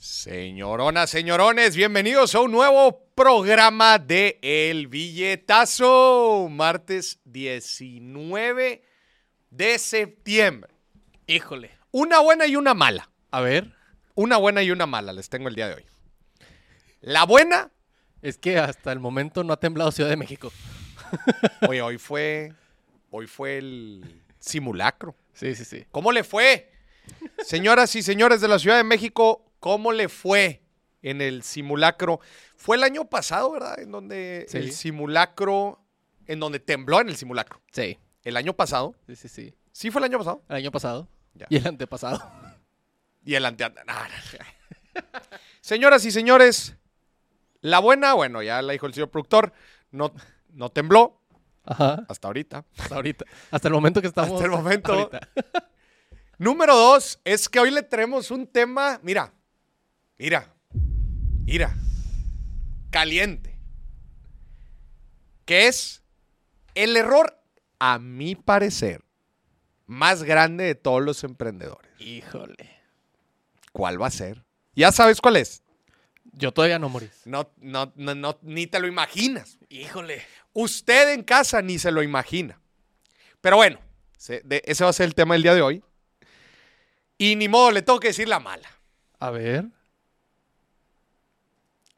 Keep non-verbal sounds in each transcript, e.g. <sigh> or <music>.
Señoronas, señorones, bienvenidos a un nuevo programa de El Billetazo, martes 19 de septiembre. Híjole. Una buena y una mala. A ver, Una buena y una mala les tengo el día de hoy. La buena, es que hasta el momento no ha temblado Ciudad de México. <laughs> oye, hoy fue, hoy fue el simulacro. Sí, sí, sí. ¿Cómo le fue? Señoras y señores de la Ciudad de México, ¿cómo le fue en el simulacro? Fue el año pasado, ¿verdad? En donde Sí. el simulacro, en donde tembló en el simulacro. Sí, El año pasado. sí, sí, sí. ¿Sí fue el año pasado? El año pasado Ya. y el antepasado. Y el ante... no, no. Señoras y señores, la buena, bueno, ya la dijo el señor productor, no, no tembló Ajá. hasta ahorita. Hasta ahorita. Hasta el momento que estamos. Hasta el momento. ahorita. Número dos es que hoy le traemos un tema, mira, mira, mira, caliente, que es el error, a mi parecer, más grande de todos los emprendedores. Híjole. ¿Cuál va a ser? Ya sabes cuál es. Yo todavía no morí. No, no, no, no, ni te lo imaginas. Híjole. Usted en casa ni se lo imagina. Pero bueno, ese va a ser el tema del día de hoy. Y ni modo, le tengo que decir la mala. A ver.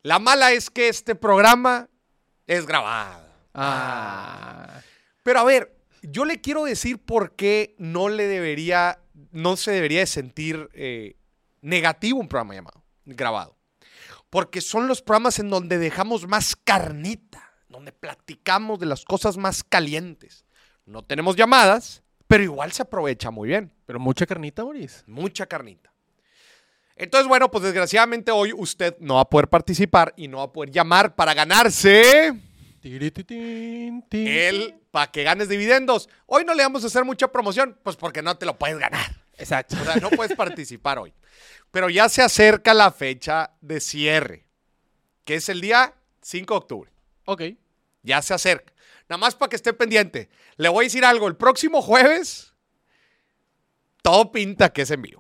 La mala es que este programa es grabado. Ah. Pero a ver, yo le quiero decir por qué no le debería, no se debería de sentir eh, negativo un programa llamado, grabado. Porque son los programas en donde dejamos más carnita, donde platicamos de las cosas más calientes. No tenemos llamadas, pero igual se aprovecha muy bien. Pero mucha carnita, Moris. Mucha carnita. Entonces, bueno, pues desgraciadamente hoy usted no va a poder participar y no va a poder llamar para ganarse el para que ganes dividendos. Hoy no le vamos a hacer mucha promoción, pues porque no te lo puedes ganar. Exacto. O sea, no puedes participar hoy. Pero ya se acerca la fecha de cierre, que es el día 5 de octubre. Ok. Ya se acerca. Nada más para que esté pendiente. Le voy a decir algo. El próximo jueves, todo pinta que es en vivo.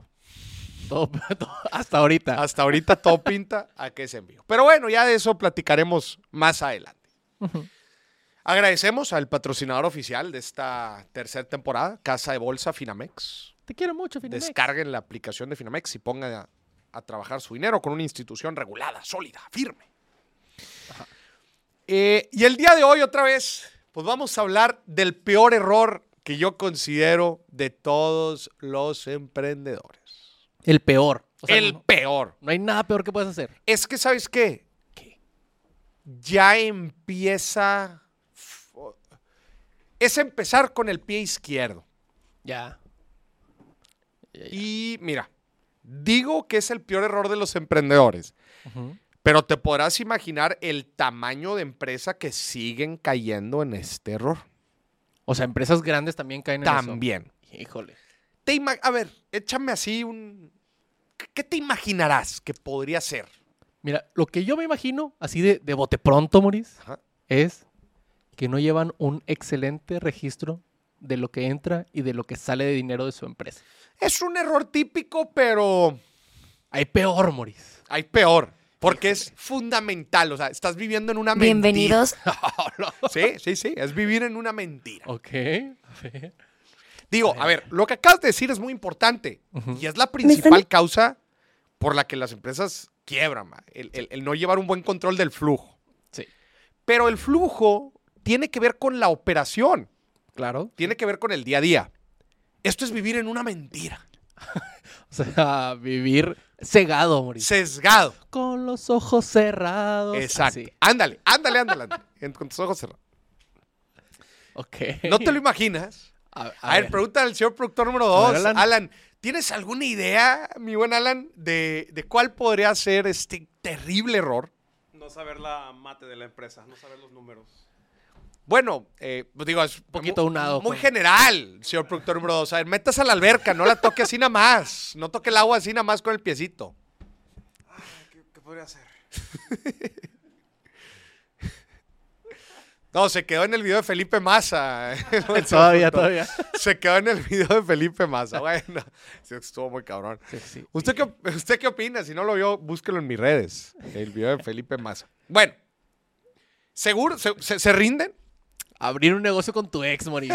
Todo, <laughs> todo- hasta ahorita. Hasta ahorita todo <laughs> pinta a que es en vivo. Pero bueno, ya de eso platicaremos más adelante. Agradecemos al patrocinador oficial de esta tercera temporada, Casa de Bolsa Finamex. Te quiero mucho, Finamex. Descarguen la aplicación de Finamex y pongan a, a trabajar su dinero con una institución regulada, sólida, firme. Eh, y el día de hoy, otra vez, pues vamos a hablar del peor error que yo considero de todos los emprendedores. El peor. O sea, el no, peor. no hay nada peor que puedas hacer. Es que, ¿sabes qué? Ya empieza... Es empezar con el pie izquierdo. Ya. Ya, ya. Y mira, digo que es el peor error de los emprendedores, pero te podrás imaginar el tamaño de empresa que siguen cayendo en este error. O sea, empresas grandes también caen en También. eso. Híjole. Te ima- a ver, échame así un... ¿Qué- ¿Qué te imaginarás que podría ser? Mira, lo que yo me imagino, así de, de bote pronto, Moris, Ajá. es que no llevan un excelente registro de lo que entra y de lo que sale de dinero de su empresa. Es un error típico, pero Hay peor, Moris. hay peor. Porque es fundamental. O sea, estás viviendo en una mentira. Bienvenidos. <laughs> Sí, sí, sí. Es vivir en una mentira. ok. Digo, a ver, lo que acabas de decir es muy importante y es la principal causa por la que las empresas quiebran, ma, el, el- el no llevar un buen control del flujo. Sí. Pero el flujo tiene que ver con la operación, Claro. tiene que ver con el día a día. Esto es vivir en una mentira, <laughs> O sea, vivir cegado, Moris. sesgado. Con los ojos cerrados. Exacto. Así. Ándale, ándale, ándale, ándale, <laughs> con tus ojos cerrados. Ok. ¿No te lo imaginas? A, a A, ver, ver. pregunta al señor productor número dos, ver, Alan. Alan. ¿Tienes alguna idea, mi buen Alan, de, de cuál podría ser este terrible error? No saber la mate de la empresa, no saber los números. Bueno, eh, pues digo, es un poquito unado Muy general, señor productor número dos. A ver, metas a la alberca, no la toque así nada más. No toque el agua así nada más con el piecito. ¿Qué, qué podría ser? <laughs> No, se quedó en el video de Felipe Massa. <laughs> <laughs> todavía, todavía. Se quedó en el video de Felipe Massa. Bueno, <laughs> sí, estuvo muy cabrón. Sí, sí. ¿Usted qué, ¿Usted qué opina? Si no lo vio, búsquelo en mis redes. El video de Felipe Massa. Bueno, ¿seguro? ¿Se, se- se rinden? Abrir un negocio con tu ex, Moris.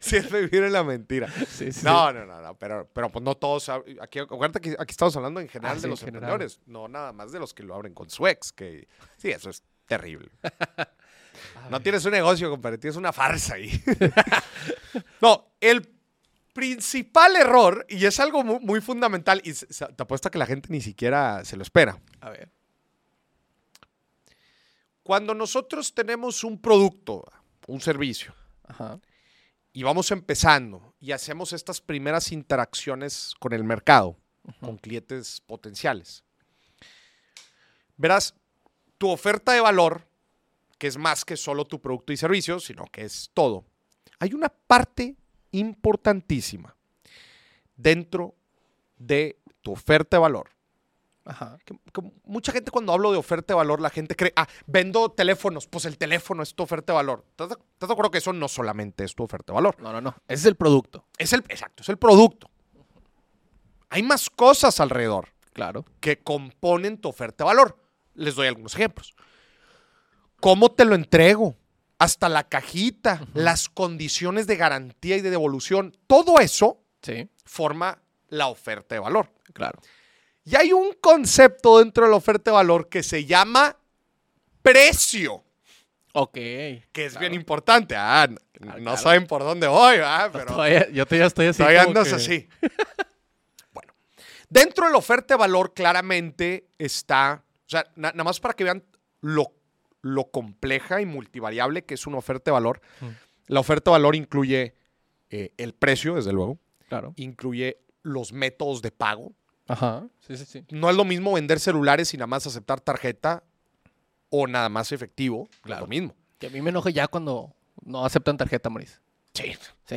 Si es vivir en la mentira. Sí, sí. No, no, no, no, pero, pero pues no todos. Aquí, acuérdate que aquí estamos hablando en general Ah, de sí, los general. emprendedores, no nada más de los que lo abren con su ex, que sí, eso es terrible. <laughs> No tienes un negocio, compadre, tienes una farsa ahí. <laughs> no, el principal error, y es algo mu- muy, fundamental, y se- se- te apuesto a que la gente ni siquiera se lo espera. A ver. Cuando nosotros tenemos un producto, un servicio, Ajá. y vamos empezando y hacemos estas primeras interacciones con el mercado, con clientes potenciales. Verás, tu oferta de valor, que es más que solo tu producto y servicio, sino que es todo, hay una parte importantísima dentro de tu oferta de valor. Ajá. Que- que mucha gente cuando hablo de oferta de valor, la gente cree, ah, vendo teléfonos, pues el teléfono es tu oferta de valor. ¿Estás de, estás de acuerdo que eso no solamente es tu oferta de valor? No, no, no. Ese es el producto. Es el, exacto, es el producto. Hay más cosas alrededor Claro. que componen tu oferta de valor. Les doy algunos ejemplos. ¿Cómo te lo entrego? Hasta la cajita, las condiciones de garantía y de devolución. Todo eso Sí. forma la oferta de valor. Claro. Y hay un concepto dentro de la oferta de valor que se llama precio, Ok. que es Claro. bien importante. Ah, Ah, no claro. saben por dónde voy, ah, pero Todavía- yo ya estoy así. todavía andas que- así. <laughs> bueno, dentro de la oferta de valor claramente está, o sea, na- nada más para que vean lo, lo compleja y multivariable que es una oferta de valor. Mm. La oferta de valor incluye eh, el precio, desde luego, Claro. incluye los métodos de pago, Ajá. Sí, sí, sí. no es lo mismo vender celulares y nada más aceptar tarjeta o nada más efectivo. No es Claro. lo mismo. Que a mí me enoja ya cuando no aceptan tarjeta, Moris. Sí. Sí.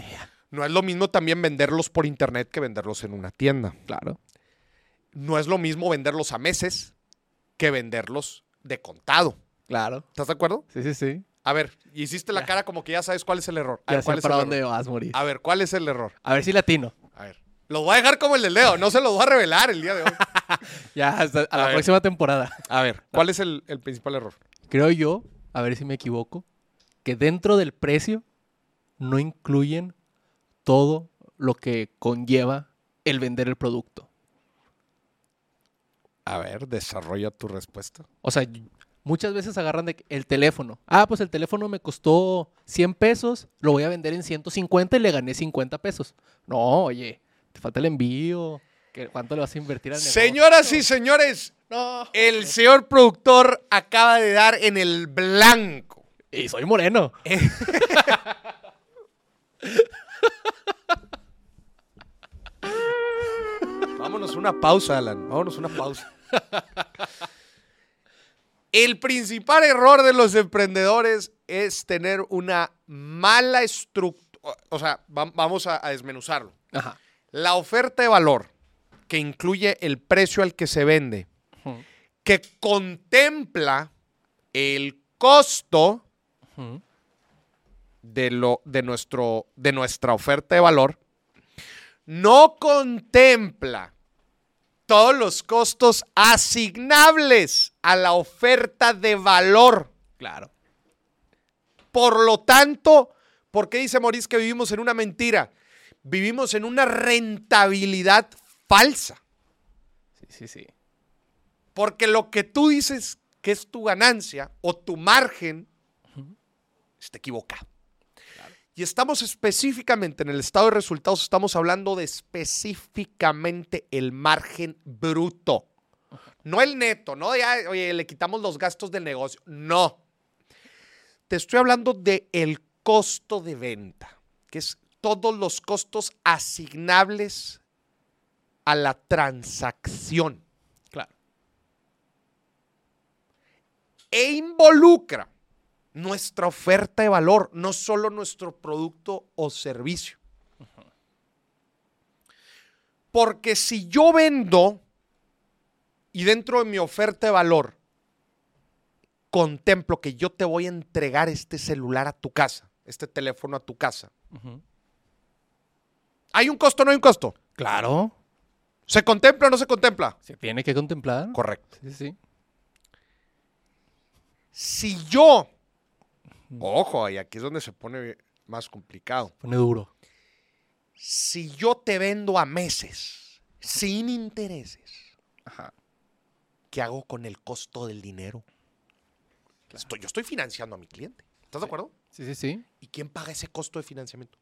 No es lo mismo también venderlos por internet que venderlos en una tienda. Claro. No es lo mismo venderlos a meses que venderlos de contado. Claro. ¿Estás de acuerdo? Sí, sí, sí. A ver, hiciste la Ya. cara como que ya sabes cuál es el error. A Ya ver, ¿cuál sé es para el dónde error? vas, Moris. A ver, ¿cuál es el error? A ver si latino. A ver. Los voy a dejar como el del Leo, no se los voy a revelar el día de hoy. <laughs> Ya, hasta a, A la ver. próxima temporada. A ver, ¿cuál es el, el principal error? Creo yo, a ver si me equivoco, que dentro del precio no incluyen todo lo que conlleva el vender el producto. A ver, desarrolla tu respuesta. O sea, muchas veces agarran de el teléfono. Ah, pues el teléfono me costó 100 pesos, lo voy a vender en 150 y le gané 50 pesos. No, oye, te falta el envío. ¿qué- ¿Cuánto le vas a invertir al negocio? Señoras y señores, No. el señor productor acaba de dar en el blanco. Y soy moreno. <laughs> Vámonos una pausa, Alan. Vámonos una pausa. <laughs> El principal error de los emprendedores es tener una mala estructura. O sea, va- vamos a, a desmenuzarlo. Ajá. La oferta de valor, que incluye el precio al que se vende, que contempla el costo de, lo, de, nuestro, de nuestra oferta de valor, no contempla todos los costos asignables a la oferta de valor. Claro. Por lo tanto, ¿por qué dice Maurice que vivimos en una mentira? Vivimos en una rentabilidad falsa. Sí, sí, sí. Porque lo que tú dices que es tu ganancia o tu margen está equivocado. Y estamos específicamente en el estado de resultados, estamos hablando de específicamente el margen bruto. No el neto, no "Ay, oye, le quitamos los gastos del negocio. No. Te estoy hablando de el costo de venta, que es todos los costos asignables a la transacción. Claro. e involucra nuestra oferta de valor, no solo nuestro producto o servicio. Porque si yo vendo y dentro de mi oferta de valor contemplo que yo te voy a entregar este celular a tu casa, este teléfono a tu casa. ¿hay un costo o no hay un costo? Claro. ¿Se contempla o no se contempla? Se tiene que contemplar. Correcto. Sí, sí. Si yo, ojo, y aquí es donde se pone más complicado, Pone duro. si yo te vendo a meses, sin intereses, Ajá. ¿qué hago con el costo del dinero? Estoy- yo estoy financiando a mi cliente. ¿Estás de acuerdo? Sí, sí, sí. ¿Y quién paga ese costo de financiamiento?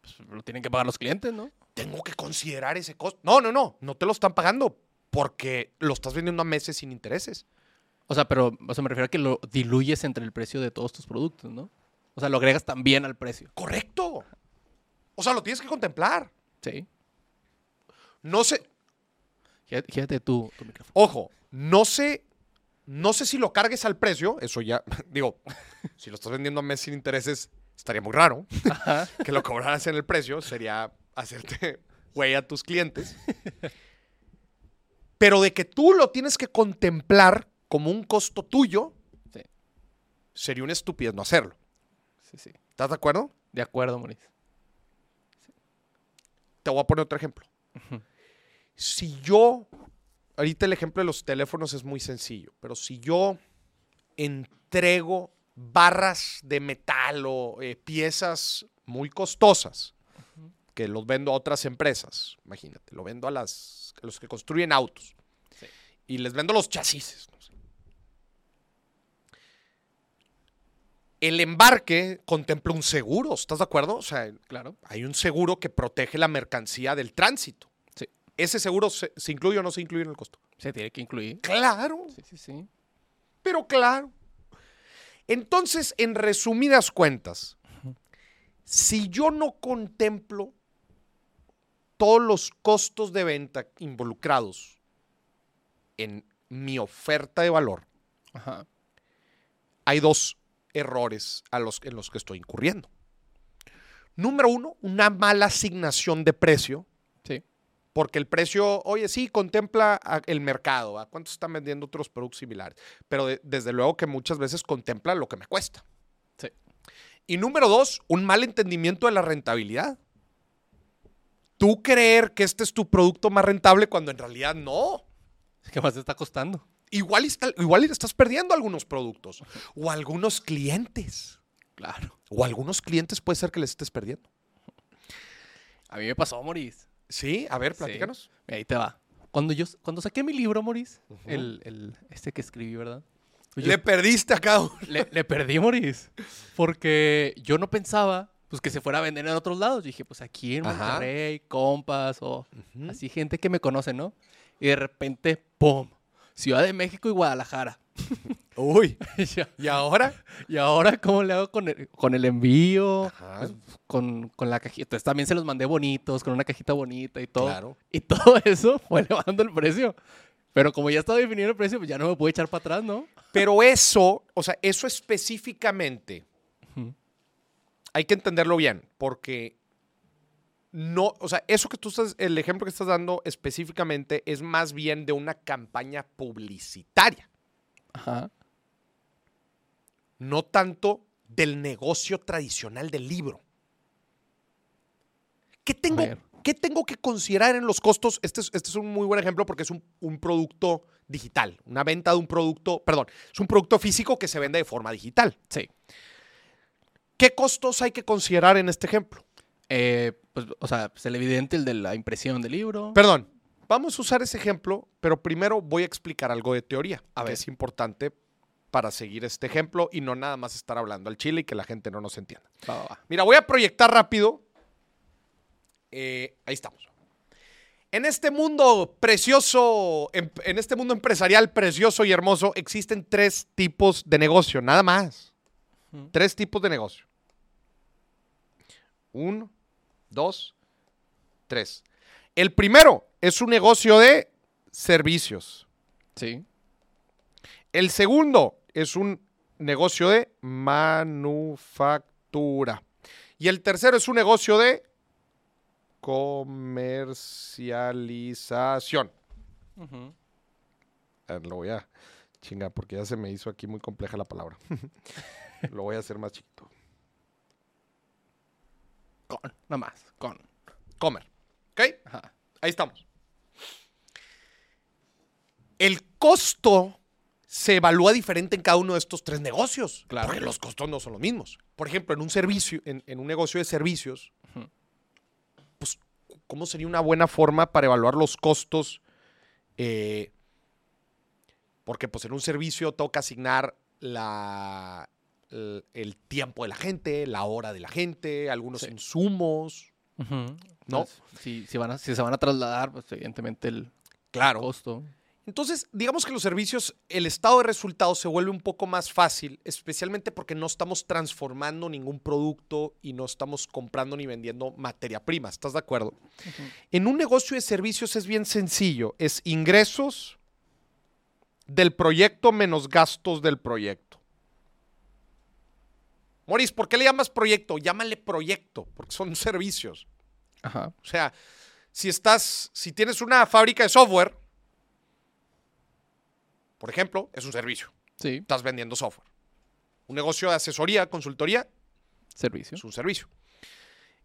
Pues lo tienen que pagar los clientes, ¿no? Tengo que considerar ese costo. No, no, no, no te lo están pagando porque lo estás vendiendo a meses sin intereses. O sea, pero o sea, me refiero a que lo diluyes entre el precio de todos tus productos, ¿no? O sea, lo agregas también al precio. Correcto. O sea, lo tienes que contemplar. Sí. No sé, Fíjate, tu micrófono. ojo, no sé, no sé si lo cargues al precio, eso ya, <laughs> digo, si lo estás vendiendo a mes sin intereses, estaría muy raro. <laughs> Ajá. que lo cobraras en el precio sería hacerte <laughs> güey a tus clientes. Pero de que tú lo tienes que contemplar como un costo tuyo, Sí. sería una estupidez no hacerlo. Sí, sí. ¿Estás de acuerdo? De acuerdo, Maurice. Te voy a poner otro ejemplo. Si yo, ahorita el ejemplo de los teléfonos es muy sencillo, pero si yo entrego barras de metal o eh, piezas muy costosas que los vendo a otras empresas, imagínate, lo vendo a, las, a los que construyen autos Sí. y les vendo los chasis. no sé. El embarque contempla un seguro, ¿estás de acuerdo? O sea, Claro. hay un seguro que protege la mercancía del tránsito. Sí. ¿Ese seguro se, se incluye o no se incluye en el costo? Se tiene que incluir. Claro, Sí, sí, sí. pero claro. Entonces, en resumidas cuentas, si yo no contemplo todos los costos de venta involucrados en mi oferta de valor, Ajá. hay dos errores a los, en los que estoy incurriendo. Número uno, una mala asignación de precio Sí. Porque el precio, oye, sí, contempla el mercado, a cuánto están vendiendo otros productos similares, pero de- desde luego que muchas veces contempla lo que me cuesta. Sí. Y número dos, un mal entendimiento de la rentabilidad. Tú creer que este es tu producto más rentable cuando en realidad no. ¿Qué más te está costando? Igual, está- igual estás perdiendo algunos productos o algunos clientes. Claro. O algunos clientes puede ser que les estés perdiendo. A mí me pasó, Maurice. Sí, a ver, Sí. platícanos. Ahí te va. Cuando yo cuando saqué mi libro, Maurice, el, el- este que escribí, ¿verdad? Pues yo- Le perdiste a cada uno. le, le perdí, Maurice. Porque yo no pensaba pues que se fuera a vender en otros lados. Yo dije, pues aquí en Ajá. Monterrey, compas o así gente que me conoce, ¿no? Y de repente, ¡pum! Ciudad de México y Guadalajara. <laughs> Uy, <laughs> Y yo, ¿y ahora? ¿Y ahora cómo le hago con el, con el envío? Ajá. Pues, con, con la cajita. Entonces, también se los mandé bonitos, con una cajita bonita y todo. Claro. Y <laughs> todo eso fue elevando el precio. Pero como ya estaba definido el precio, pues ya no me pude echar para atrás, ¿no? Pero eso, o sea, eso específicamente, hay que entenderlo bien, porque no, o sea, eso que tú estás, el ejemplo que estás dando específicamente es más bien de una campaña publicitaria, Ajá. no tanto del negocio tradicional del libro. ¿Qué tengo, qué tengo que considerar en los costos? Este es, este es un muy buen ejemplo porque es un, un producto digital, una venta de un producto, perdón, es un producto físico que se vende de forma digital. Sí. ¿Qué costos hay que considerar en este ejemplo? Eh, pues, o sea, pues el evidente, el de la impresión del libro. Perdón, vamos a usar ese ejemplo, pero primero voy a explicar algo de teoría, A que ver. es importante para seguir este ejemplo y no nada más estar hablando al chile y que la gente no nos entienda. Va, va, va. Mira, voy a proyectar rápido. Eh, ahí estamos. En este mundo precioso, em- en este mundo empresarial precioso y hermoso, existen tres tipos de negocio, nada más. Tres tipos de negocio. Uno, dos, tres. El primero es un negocio de servicios. Sí. El segundo es un negocio de manufactura. Y el tercero es un negocio de comercialización. Ujú. A ver, lo voy a Chinga, porque ya se me hizo aquí muy compleja la palabra. <laughs> Lo voy a hacer más chiquito. Nada más, con. Comer. ¿Ok? Ajá. Ahí estamos. El costo se evalúa diferente en cada uno de estos tres negocios. Claro. Porque los costos no son los mismos. Por ejemplo, en un servicio, en, en un negocio de servicios, pues, ¿cómo sería una buena forma para evaluar los costos? Eh, porque pues en un servicio toca asignar la, el, el tiempo de la gente, la hora de la gente, algunos Sí. insumos. ¿No? Pues, si, si, van a, si se van a trasladar, pues evidentemente el Claro. costo. Entonces, digamos que los servicios, el estado de resultados se vuelve un poco más fácil, especialmente porque no estamos transformando ningún producto y no estamos comprando ni vendiendo materia prima. ¿Estás de acuerdo? En un negocio de servicios es bien sencillo. Es ingresos del proyecto menos gastos del proyecto. Moris, ¿por qué le llamas proyecto? Llámale proyecto, porque son <laughs> servicios. Ajá. O sea, si estás, si tienes una fábrica de software, por ejemplo, es un servicio. Sí, Estás vendiendo software. Un negocio de asesoría, consultoría, servicio. es un servicio.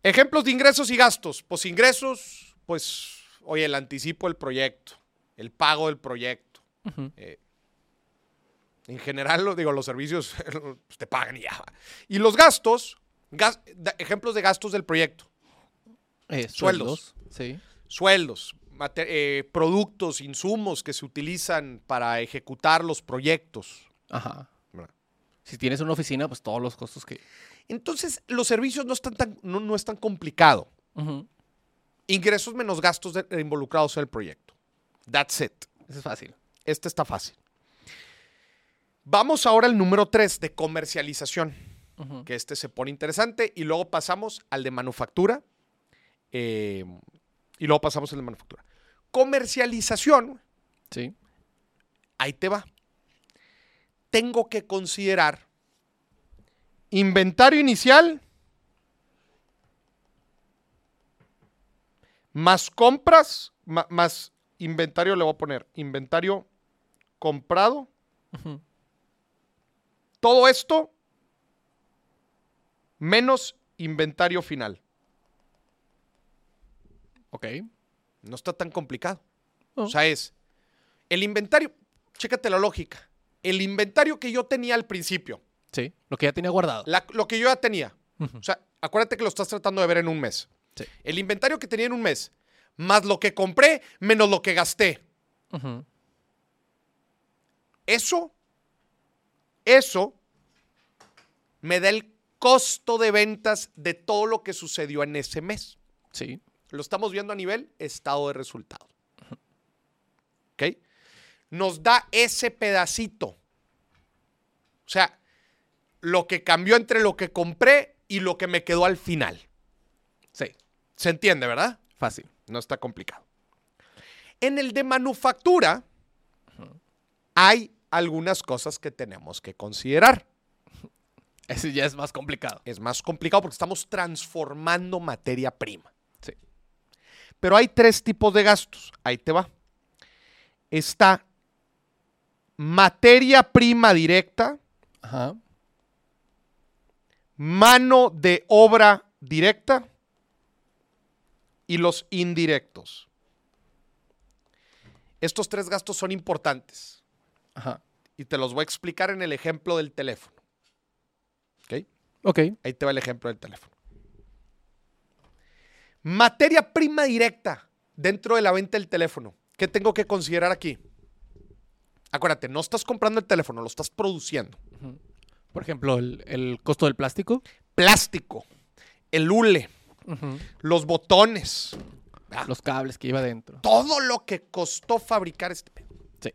Ejemplos de ingresos y gastos. Pues ingresos, pues, oye, el anticipo del proyecto, el pago del proyecto. Eh, en general, lo digo, los servicios <laughs> pues, te pagan y ya. Y los gastos, gas- ejemplos de gastos del proyecto. Eh, Sueldos. Sí. sueldos, eh, productos, insumos que se utilizan para ejecutar los proyectos. Ajá. Si tienes una oficina, pues todos los costos que. Entonces, los servicios no, están tan, no, no es tan complicado. Ingresos menos gastos de- involucrados en el proyecto. That's it. Eso es fácil. Este está fácil. Vamos ahora al número 3 de comercialización, que este se pone interesante, y luego pasamos al de manufactura. eh, y luego pasamos al de manufactura. Comercialización, Sí. ahí te va. Tengo que considerar inventario inicial más compras, más inventario, le voy a poner inventario comprado. Ujú. Todo esto menos inventario final. Ok. No está tan complicado. Oh. O sea, es el inventario, chécate la lógica. El inventario que yo tenía al principio, Sí. Lo que ya tenía guardado. la- lo que yo ya tenía. O sea, acuérdate que lo estás tratando de ver en un mes. Sí. El inventario que tenía en un mes, más lo que compré, menos lo que gasté. Eso, eso me da el costo de ventas de todo lo que sucedió en ese mes. Sí. Lo estamos viendo a nivel estado de resultado. ¿Ok? Nos da ese pedacito. O sea, lo que cambió entre lo que compré y lo que me quedó al final. Sí. ¿Se entiende, verdad? Fácil. No está complicado. En el de manufactura hay algunas cosas que tenemos que considerar. Ese ya es más complicado. Es más complicado porque estamos transformando materia prima. Sí. Pero hay tres tipos de gastos. Ahí te va. Está materia prima directa, Ajá. mano de obra directa y los indirectos. Estos tres gastos son importantes Ajá. y te los voy a explicar en el ejemplo del teléfono. ¿Ok? Ahí te va el ejemplo del teléfono. Materia prima directa dentro de la venta del teléfono. ¿Qué tengo que considerar aquí? Acuérdate, no estás comprando el teléfono, lo estás produciendo. Por ejemplo, el, el costo del plástico. Plástico, el hule, los botones. Los cables que iba dentro. todo lo que costó fabricar este pedo. Sí.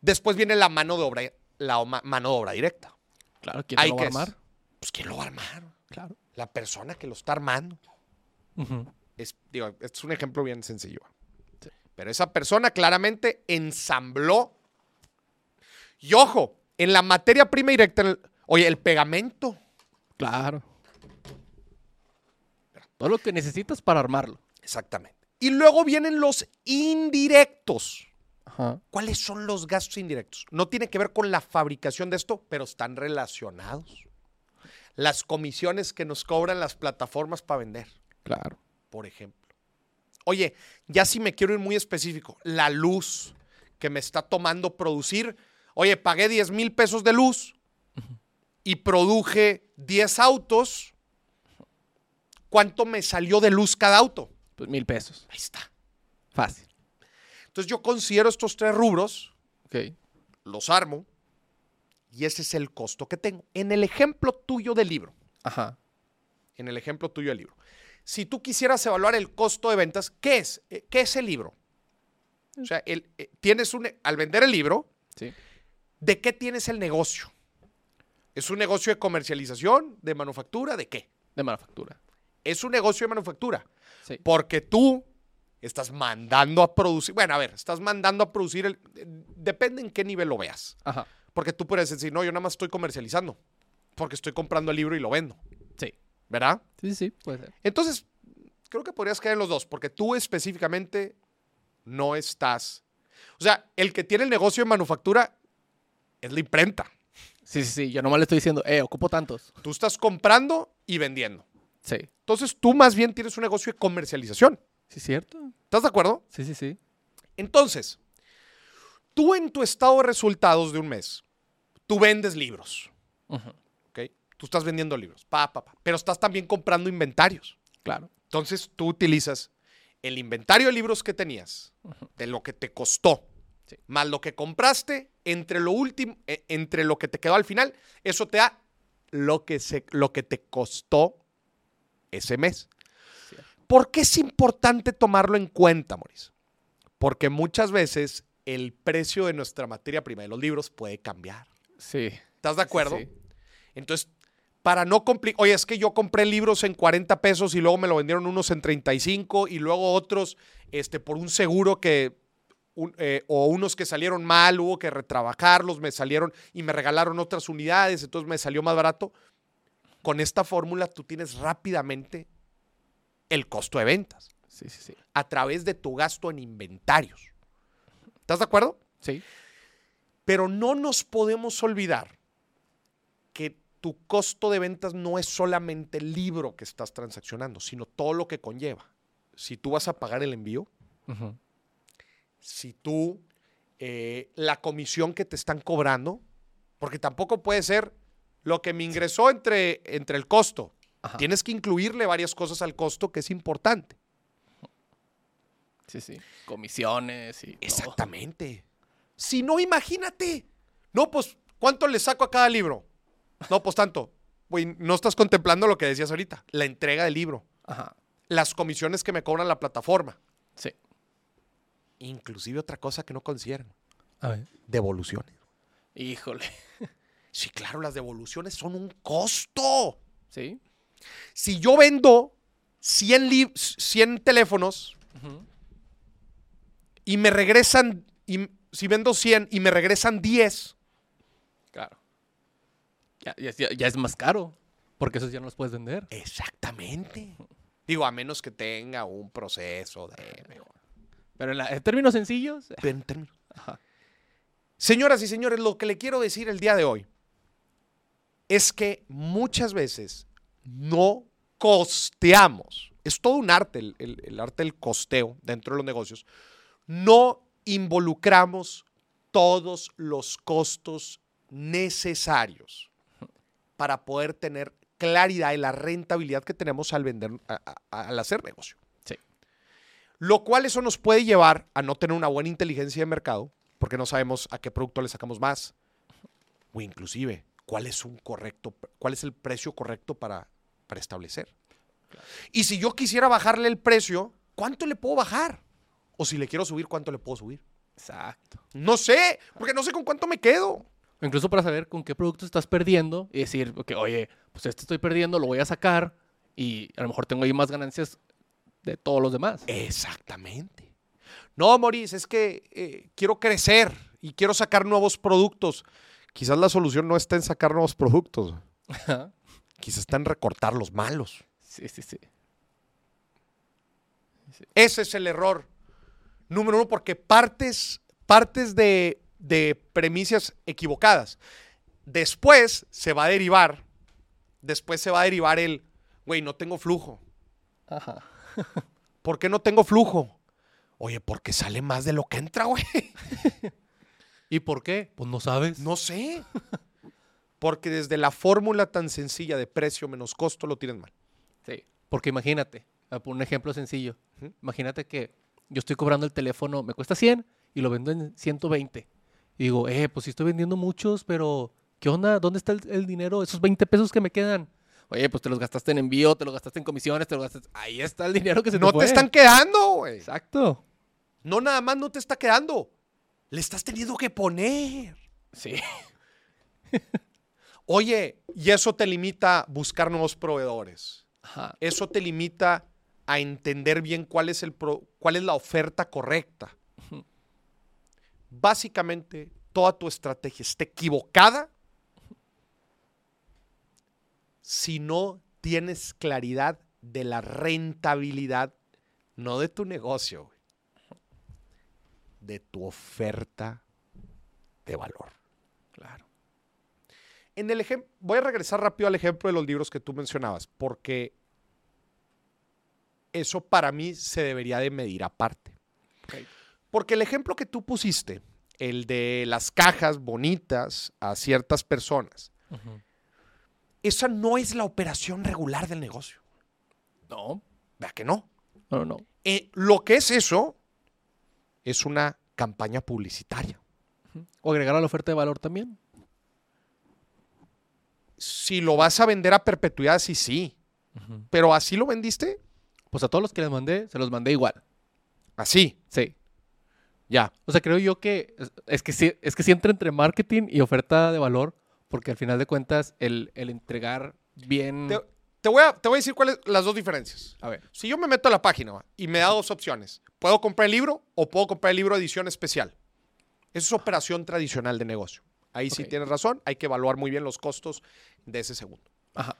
Después viene la mano de obra, la ma- mano de obra directa. Claro, ¿quién Hay lo va a es- armar? Pues ¿quién lo va a armar? Claro. La persona que lo está armando. Es, digo, este es un ejemplo bien sencillo. Sí. Pero esa persona claramente ensambló. Y ojo, en la materia prima directa, el- oye, el pegamento. Claro. Todo lo que necesitas para armarlo. Exactamente. Y luego vienen los indirectos. Ajá. ¿Cuáles son los gastos indirectos? No tiene que ver con la fabricación de esto, pero están relacionados. Las comisiones que nos cobran las plataformas para vender, Claro. por ejemplo. Oye, ya si me quiero ir muy específico, la luz que me está tomando producir. Oye, pagué 10 mil pesos de luz y produje 10 autos. ¿Cuánto me salió de luz cada auto? Pues mil pesos. Ahí está. Fácil. Entonces yo considero estos tres rubros los armo y ese es el costo que tengo. En el ejemplo tuyo del libro, Ajá. en el ejemplo tuyo del libro, si tú quisieras evaluar el costo de ventas, ¿qué es? Eh, ¿Qué es el libro? O sea, el- eh, tienes un, al vender el libro, Sí. ¿de qué tienes el negocio? ¿Es un negocio de comercialización, de manufactura, de qué? De manufactura. Es un negocio de manufactura, Sí. porque tú estás mandando a producir, bueno, a ver, estás mandando a producir, el, eh, depende en qué nivel lo veas. Ajá. Porque tú puedes decir, no, yo nada más estoy comercializando. Porque estoy comprando el libro y lo vendo. Sí. ¿Verdad? Sí, sí, puede ser. Entonces, creo que podrías caer en los dos. Porque tú específicamente no estás. O sea, el que tiene el negocio de manufactura es la imprenta. Sí, sí, sí. Yo nomás le estoy diciendo, eh, ocupo tantos. Tú estás comprando y vendiendo. Sí. Entonces, tú más bien tienes un negocio de comercialización. Sí, cierto. ¿Estás de acuerdo? Sí, sí, sí. Entonces, tú en tu estado de resultados de un mes, tú vendes libros. ¿ok? Tú estás vendiendo libros, pa, pa, pa, pero estás también comprando inventarios. Claro. Entonces tú utilizas el inventario de libros que tenías, de lo que te costó, Sí. más lo que compraste, entre lo último, eh, entre lo que te quedó al final, eso te da lo que, se, lo que te costó ese mes. ¿Por qué es importante tomarlo en cuenta, Maurice? Porque muchas veces el precio de nuestra materia prima de los libros puede cambiar. Sí. ¿Estás de acuerdo? sí. Entonces, para no complicar, oye, es que yo compré libros en 40 pesos y luego me lo vendieron unos en 35 y luego otros este, por un seguro que, un- eh, o unos que salieron mal, hubo que retrabajarlos, me salieron y me regalaron otras unidades, entonces me salió más barato. Con esta fórmula tú tienes rápidamente el costo de ventas Sí, sí, sí. a través de tu gasto en inventarios. ¿Estás de acuerdo? Sí. Pero no nos podemos olvidar que tu costo de ventas no es solamente el libro que estás transaccionando, sino todo lo que conlleva. Si tú vas a pagar el envío, si tú, eh, la comisión que te están cobrando, porque tampoco puede ser lo que me ingresó entre, entre el costo. Ajá. Tienes que incluirle varias cosas al costo que es importante. Sí, sí. Comisiones y todo. Exactamente. Si no, imagínate. No, pues, ¿cuánto le saco a cada libro? No, pues tanto. Güey, no estás contemplando lo que decías ahorita. La entrega del libro. Ajá. Las comisiones que me cobran la plataforma. Sí. Inclusive otra cosa que no consideran. A ver. Devoluciones. Híjole. <laughs> Sí, claro, las devoluciones son un costo. Sí. Si yo vendo 100, lib- 100 teléfonos y me regresan, y, si vendo 100 y me regresan 10, Claro. Ya, ya- ya- ya es más caro. Porque esos ya no los puedes vender. exactamente. Digo, a menos que tenga un proceso de. Pero en, la- en términos sencillos. Pero en términos- <laughs> Ajá. Señoras y señores, lo que le quiero decir el día de hoy es que muchas veces no costeamos. Es todo un arte, el, el- el arte del costeo dentro de los negocios. No involucramos todos los costos necesarios para poder tener claridad de la rentabilidad que tenemos al vender, a- a- al hacer negocio. Sí. Lo cual eso nos puede llevar a no tener una buena inteligencia de mercado, porque no sabemos a qué producto le sacamos más, o inclusive cuál es un correcto, cuál es el precio correcto para, para establecer. Y si yo quisiera bajarle el precio, ¿cuánto le puedo bajar? O si le quiero subir, ¿cuánto le puedo subir? Exacto. No sé, porque no sé con cuánto me quedo. Incluso para saber con qué producto estás perdiendo y decir, que, oye, pues este estoy perdiendo, lo voy a sacar y a lo mejor tengo ahí más ganancias de todos los demás. Exactamente. No, Maurice, es que eh, quiero crecer y quiero sacar nuevos productos. Quizás la solución no está en sacar nuevos productos, Ajá. quizás está en recortar los malos. sí, sí, sí. Ese es el error. Número uno, porque partes, partes de, de premisas equivocadas. Después se va a derivar, después se va a derivar el, güey, no tengo flujo. Ajá. <laughs> ¿Por qué no tengo flujo? Oye, porque sale más de lo que entra, güey. <laughs> ¿Y por qué? Pues no sabes. No sé. <laughs> Porque desde la fórmula tan sencilla de precio menos costo lo tienes mal. Sí. Porque imagínate, por un ejemplo sencillo. Imagínate que yo estoy cobrando el teléfono, me cuesta 100 y lo vendo en 120. Y digo, eh, pues sí estoy vendiendo muchos, pero ¿qué onda? ¿Dónde está el, el dinero? Esos 20 pesos que me quedan. Oye, pues te los gastaste en envío, te los gastaste en comisiones, te los gastaste. Ahí está el dinero que se no te te fue. están quedando, güey. Exacto. No nada más no te está quedando. Le estás teniendo que poner. Sí. <laughs> Oye, y eso te limita a buscar nuevos proveedores. Ajá. Eso te limita a entender bien cuál es, el pro- cuál es la oferta correcta. Básicamente, toda tu estrategia está equivocada si no tienes claridad de la rentabilidad, no de tu negocio, güey, de tu oferta de valor. Claro. En el voy a regresar rápido al ejemplo de los libros que tú mencionabas, porque eso para mí se debería de medir aparte. Porque el ejemplo que tú pusiste, el de las cajas bonitas a ciertas personas, esa no es la operación regular del negocio. No, ¿Verdad que no? no, no, no. Eh, lo que es eso es una campaña publicitaria. O agregar a la oferta de valor también. Si lo vas a vender a perpetuidad, sí, sí. Pero así lo vendiste, Pues a todos los que les mandé, se los mandé igual. así. Sí. Ya. O sea, creo yo que es, es que sí, es que sí entra entre marketing y oferta de valor, porque al final de cuentas el, el entregar bien. Te, te voy a, te voy a decir cuáles las dos diferencias. A ver. Si yo me meto a la página y me da dos opciones, puedo comprar el libro o puedo comprar el libro edición especial. Eso es operación tradicional de negocio. Ahí sí tienes razón, hay que evaluar muy bien los costos de ese segundo. Ajá.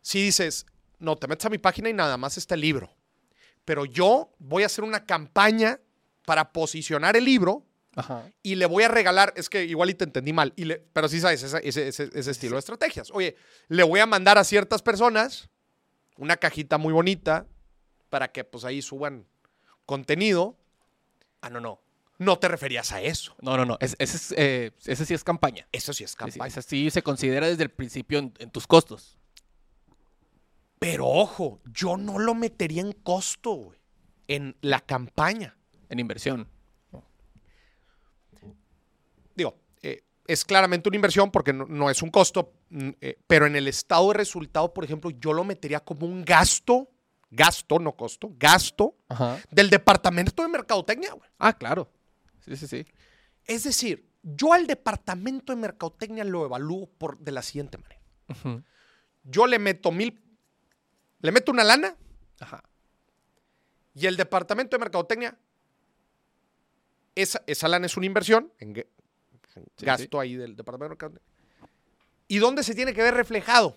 Si dices, no, te metes a mi página y nada más está el libro, pero yo voy a hacer una campaña para posicionar el libro Ajá. y le voy a regalar, es que igual y te entendí mal, y le- pero sí sabes ese, ese- ese- ese estilo de estrategias. Oye, le voy a mandar a ciertas personas una cajita muy bonita para que pues ahí suban contenido. Ah, no, no. No te referías a eso. No, no, no. es- ese, es, eh, ese sí es campaña. Eso sí es campaña. esa sí se considera desde el principio en, en tus costos. Pero ojo, yo no lo metería en costo, güey, en la campaña. En inversión. digo, eh, es claramente una inversión porque no, no es un costo, mm, eh, pero en el estado de resultado, por ejemplo, yo lo metería como un gasto, gasto, no costo, gasto Ajá. del departamento de mercadotecnia. güey. Ah, claro. Sí, sí, sí. Es decir, yo al departamento de mercadotecnia lo evalúo por, de la siguiente manera. Yo le meto mil, le meto una lana Ajá. y el departamento de mercadotecnia, esa, esa lana es una inversión en ge- en Sí, gasto ahí del departamento de mercadotecnia. ¿Y dónde se tiene que ver reflejado?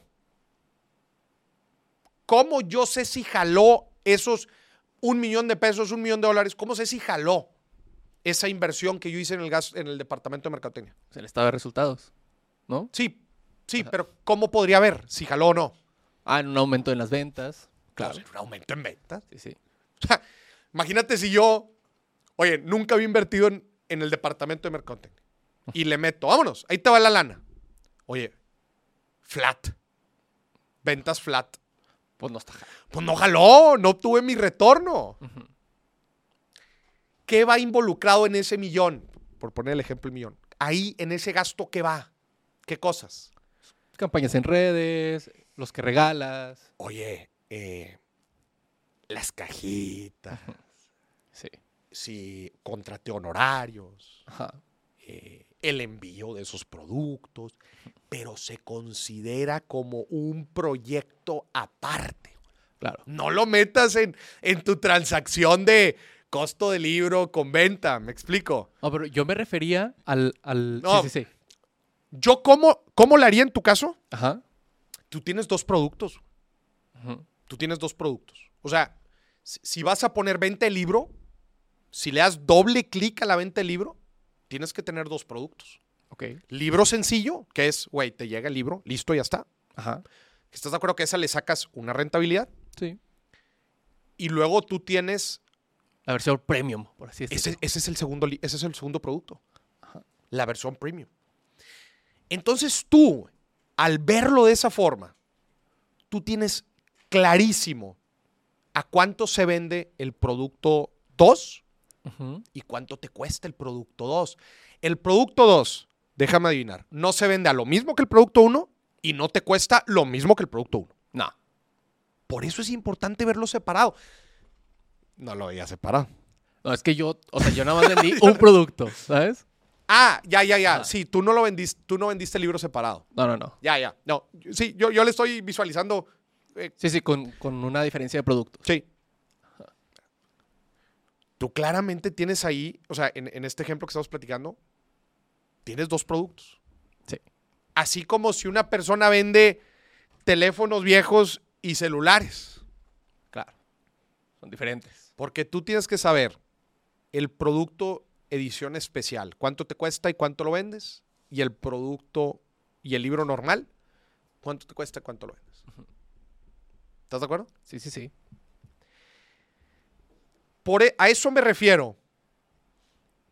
¿Cómo yo sé si jaló esos un millón de pesos, un millón de dólares? ¿Cómo sé si jaló esa inversión que yo hice en el, gas, en el departamento de mercadotecnia? Es el estado de resultados. ¿No? Sí, sí, Ajá. pero ¿cómo podría ver si jaló o no? Ah, en un aumento en las ventas. Claro. Pues, un aumento en ventas. Sí, sí. <laughs> O sea, imagínate si yo, oye, nunca había invertido en, en el departamento de mercadotecnia y le meto, vámonos, ahí te va la lana. Oye, flat. Ventas flat. Pues no está. Pues no jaló, no obtuve mi retorno. ¿Qué va involucrado en ese millón? Por poner el ejemplo el millón. Ahí, en ese gasto, ¿qué va? ¿Qué cosas? Campañas en redes, los que regalas. Oye, eh, las cajitas, Sí. si contraté honorarios, Ajá. eh, el envío de esos productos, pero se considera como un proyecto aparte. Claro. No lo metas en, en tu transacción de costo de libro con venta, ¿me explico? No, pero yo me refería al. al... No. Sí, sí, sí. Yo, ¿cómo, ¿cómo lo haría en tu caso? Ajá. Tú tienes dos productos. Ujú. Tú tienes dos productos. O sea, si, si vas a poner venta de libro, si le das doble clic a la venta de libro, tienes que tener dos productos. Ok. Libro sencillo, que es, güey, te llega el libro, listo, ya está. Ajá. ¿Estás de acuerdo que a esa le sacas una rentabilidad? Sí. Y luego tú tienes La versión premium, por así decirlo. Ese, ese es el segundo, ese es el segundo producto. La versión premium. Entonces tú, al verlo de esa forma, tú tienes clarísimo a cuánto se vende el producto 2 Y cuánto te cuesta el producto 2. El producto 2, déjame adivinar, no se vende a lo mismo que el producto 1 y no te cuesta lo mismo que el producto 1. No. Por eso es importante verlo separado. No lo veía separado. No, es que yo, o sea, yo nada más <laughs> vendí un producto, ¿sabes? Ah, ya, ya, ya. Sí, tú no lo vendiste, tú no vendiste el libro separado. No, no, no. Ya, ya. No, sí, yo, yo le estoy visualizando. eh, Sí, sí, con, con una diferencia de productos. sí. Tú claramente tienes ahí, o sea, en, en este ejemplo que estamos platicando, tienes dos productos. Sí. Así como si una persona vende teléfonos viejos y celulares. Claro. Son diferentes. Porque tú tienes que saber el producto edición especial, cuánto te cuesta y cuánto lo vendes, y el producto y el libro normal, cuánto te cuesta y cuánto lo vendes. ¿Estás de acuerdo? Sí, sí, sí. Por, e- a eso me refiero.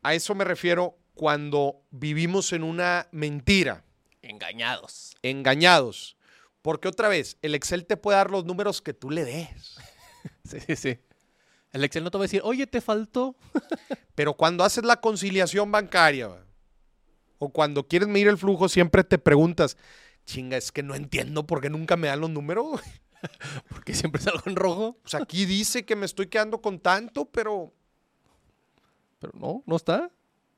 A eso me refiero cuando vivimos en una mentira, Engañados. engañados. Porque otra vez, el Excel te puede dar los números que tú le des. <laughs> Sí, sí, sí. El Excel no te va a decir, oye, te faltó. <laughs> Pero cuando haces la conciliación bancaria o cuando quieres medir el flujo, siempre te preguntas, chinga, es que no entiendo por qué nunca me dan los números. <laughs> güey". <laughs> Porque siempre salgo en rojo. Sea, aquí dice que me estoy quedando con tanto, pero Pero no, no está.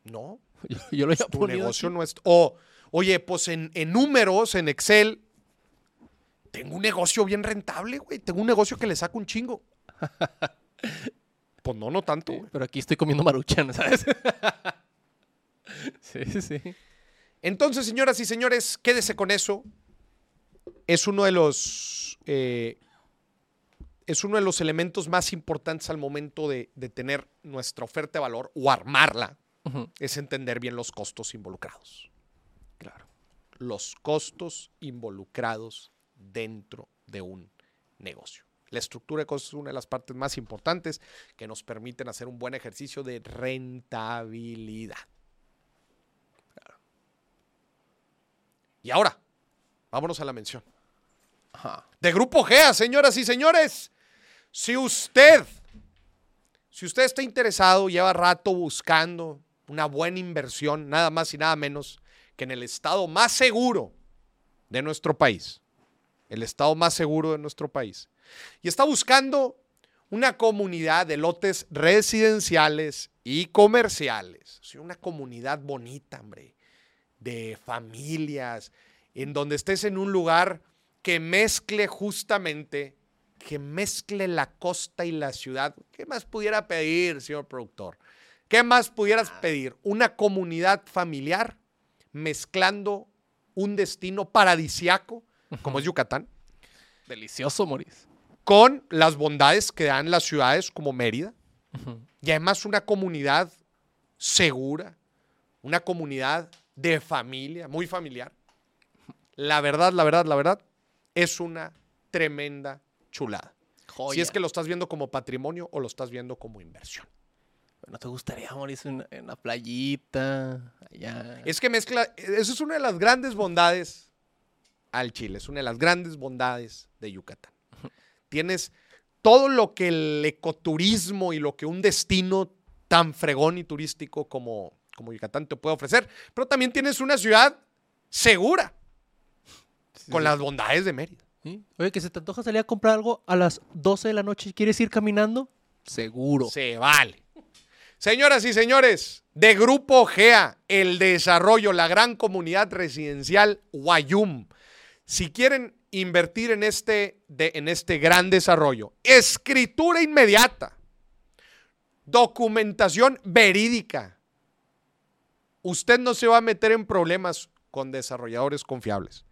no, <laughs> Yo, yo lo había tu negocio aquí. no es... O, oye, pues en, en números, en Excel, tengo un negocio bien rentable, güey. Tengo un negocio que le saco un chingo. <laughs> Pues no, no tanto, Sí, güey. pero aquí estoy comiendo maruchan, ¿sabes? sí, sí. Entonces, señoras y señores, quédese con eso. Es uno de los. Eh, es uno de los elementos más importantes al momento de, de tener nuestra oferta de valor o armarla. Es entender bien los costos involucrados. Claro. Los costos involucrados dentro de un negocio. La estructura de costos es una de las partes más importantes que nos permiten hacer un buen ejercicio de rentabilidad. Y ahora, vámonos a la mención. De Grupo GEA, señoras y señores. Si usted, si usted está interesado, lleva rato buscando una buena inversión, nada más y nada menos que en el estado más seguro de nuestro país, el estado más seguro de nuestro país, y está buscando una comunidad de lotes residenciales y comerciales, o una comunidad bonita, hombre, de familias, en donde estés en un lugar que mezcle justamente, que mezcle la costa y la ciudad. ¿Qué más pudiera pedir, señor productor? ¿Qué más pudieras pedir? Una comunidad familiar mezclando un destino paradisiaco, como es Yucatán, Delicioso, Moris. con las bondades que dan las ciudades como Mérida. Y además una comunidad segura, una comunidad de familia, muy familiar. La verdad, la verdad, la verdad, es una tremenda chulada. Joya. Si es que lo estás viendo como patrimonio o lo estás viendo como inversión. ¿No te gustaría, Moris, en, en la playita? Allá. Es que mezcla, eso es una de las grandes bondades al Chile, es una de las grandes bondades de Yucatán. Tienes todo lo que el ecoturismo y lo que un destino tan fregón y turístico como, como Yucatán te puede ofrecer, pero también tienes una ciudad segura Sí, con sí. las bondades de Mérida. ¿Sí? Oye, que se te antoja salir a comprar algo a las 12 de la noche y quieres ir caminando. Seguro. Se vale. Señoras y señores, de Grupo GEA, el desarrollo, la gran comunidad residencial Guayum. Si quieren invertir en este, de- en este gran desarrollo, escritura inmediata, documentación verídica, usted no se va a meter en problemas con desarrolladores confiables.